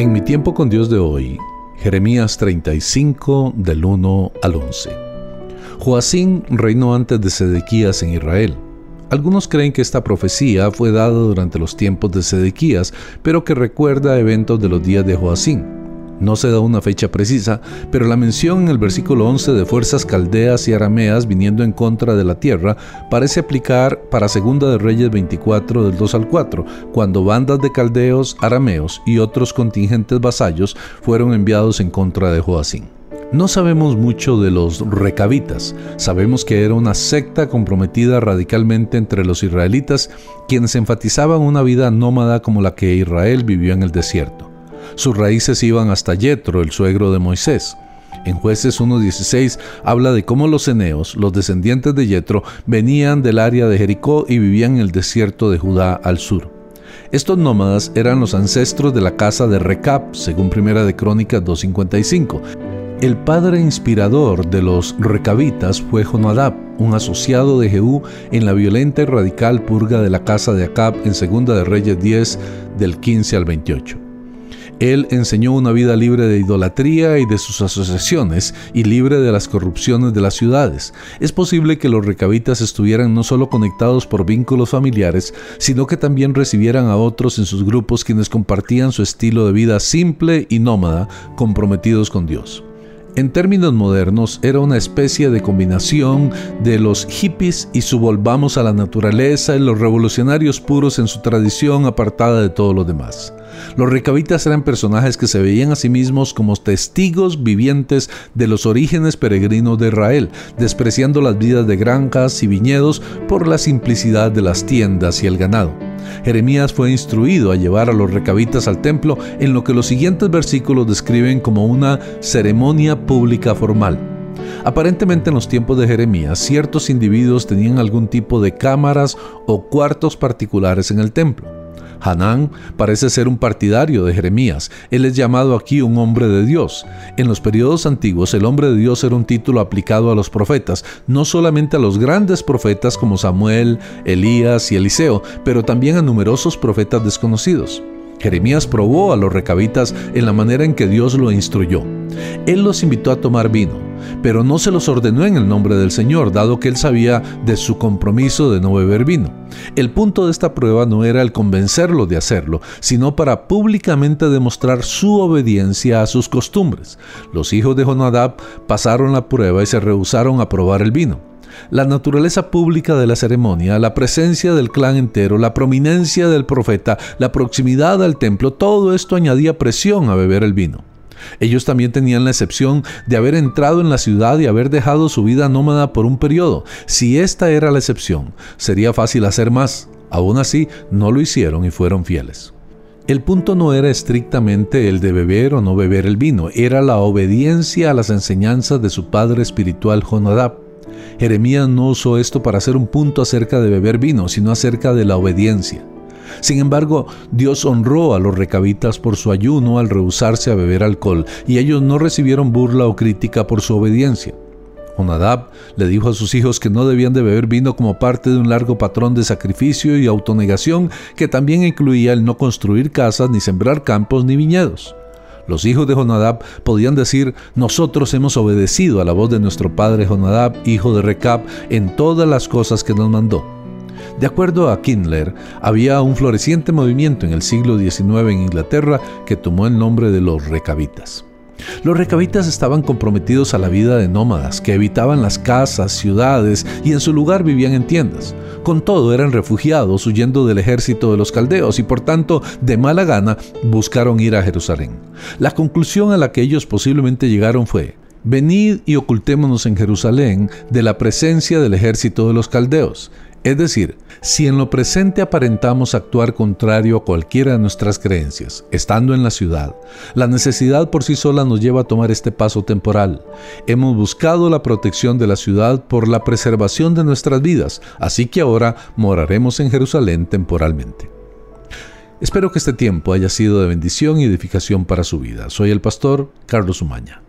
En mi tiempo con Dios de hoy, Jeremías 35 del 1 al 11. Joacín reinó antes de Sedequías en Israel. Algunos creen que esta profecía fue dada durante los tiempos de Sedequías, pero que recuerda eventos de los días de Joacín. No se da una fecha precisa, pero la mención en el versículo 11 de fuerzas caldeas y arameas viniendo en contra de la tierra parece aplicar para Segunda de Reyes 24 del 2 al 4, cuando bandas de caldeos, arameos y otros contingentes vasallos fueron enviados en contra de Joacín. No sabemos mucho de los recabitas, sabemos que era una secta comprometida radicalmente entre los israelitas, quienes enfatizaban una vida nómada como la que Israel vivió en el desierto. Sus raíces iban hasta Yetro, el suegro de Moisés. En jueces 1.16 habla de cómo los eneos, los descendientes de Yetro, venían del área de Jericó y vivían en el desierto de Judá al sur. Estos nómadas eran los ancestros de la casa de Recap, según Primera de Crónicas 2.55. El padre inspirador de los recabitas fue Jonadab, un asociado de Jehú en la violenta y radical purga de la casa de Acab en Segunda de Reyes 10 del 15 al 28. Él enseñó una vida libre de idolatría y de sus asociaciones y libre de las corrupciones de las ciudades. Es posible que los recabitas estuvieran no solo conectados por vínculos familiares, sino que también recibieran a otros en sus grupos quienes compartían su estilo de vida simple y nómada, comprometidos con Dios. En términos modernos, era una especie de combinación de los hippies y su volvamos a la naturaleza y los revolucionarios puros en su tradición apartada de todo lo demás. Los recabitas eran personajes que se veían a sí mismos como testigos vivientes de los orígenes peregrinos de Israel, despreciando las vidas de granjas y viñedos por la simplicidad de las tiendas y el ganado. Jeremías fue instruido a llevar a los recabitas al templo en lo que los siguientes versículos describen como una ceremonia pública formal. Aparentemente en los tiempos de Jeremías, ciertos individuos tenían algún tipo de cámaras o cuartos particulares en el templo. Hanán parece ser un partidario de Jeremías. Él es llamado aquí un hombre de Dios. En los periodos antiguos, el hombre de Dios era un título aplicado a los profetas, no solamente a los grandes profetas como Samuel, Elías y Eliseo, pero también a numerosos profetas desconocidos. Jeremías probó a los recabitas en la manera en que Dios lo instruyó. Él los invitó a tomar vino, pero no se los ordenó en el nombre del Señor, dado que él sabía de su compromiso de no beber vino. El punto de esta prueba no era el convencerlo de hacerlo, sino para públicamente demostrar su obediencia a sus costumbres. Los hijos de Jonadab pasaron la prueba y se rehusaron a probar el vino. La naturaleza pública de la ceremonia, la presencia del clan entero, la prominencia del profeta, la proximidad al templo, todo esto añadía presión a beber el vino. Ellos también tenían la excepción de haber entrado en la ciudad y haber dejado su vida nómada por un periodo. Si esta era la excepción, sería fácil hacer más. Aún así, no lo hicieron y fueron fieles. El punto no era estrictamente el de beber o no beber el vino, era la obediencia a las enseñanzas de su padre espiritual Jonadab. Jeremías no usó esto para hacer un punto acerca de beber vino, sino acerca de la obediencia. Sin embargo, Dios honró a los recabitas por su ayuno al rehusarse a beber alcohol, y ellos no recibieron burla o crítica por su obediencia. Jonadab le dijo a sus hijos que no debían de beber vino como parte de un largo patrón de sacrificio y autonegación que también incluía el no construir casas, ni sembrar campos, ni viñedos. Los hijos de Jonadab podían decir, nosotros hemos obedecido a la voz de nuestro padre Jonadab, hijo de Recab, en todas las cosas que nos mandó. De acuerdo a Kindler, había un floreciente movimiento en el siglo XIX en Inglaterra que tomó el nombre de los recabitas. Los recabitas estaban comprometidos a la vida de nómadas, que evitaban las casas, ciudades y en su lugar vivían en tiendas. Con todo eran refugiados huyendo del ejército de los caldeos y por tanto de mala gana buscaron ir a Jerusalén. La conclusión a la que ellos posiblemente llegaron fue, venid y ocultémonos en Jerusalén de la presencia del ejército de los caldeos. Es decir, si en lo presente aparentamos actuar contrario a cualquiera de nuestras creencias, estando en la ciudad, la necesidad por sí sola nos lleva a tomar este paso temporal. Hemos buscado la protección de la ciudad por la preservación de nuestras vidas, así que ahora moraremos en Jerusalén temporalmente. Espero que este tiempo haya sido de bendición y edificación para su vida. Soy el pastor Carlos Umaña.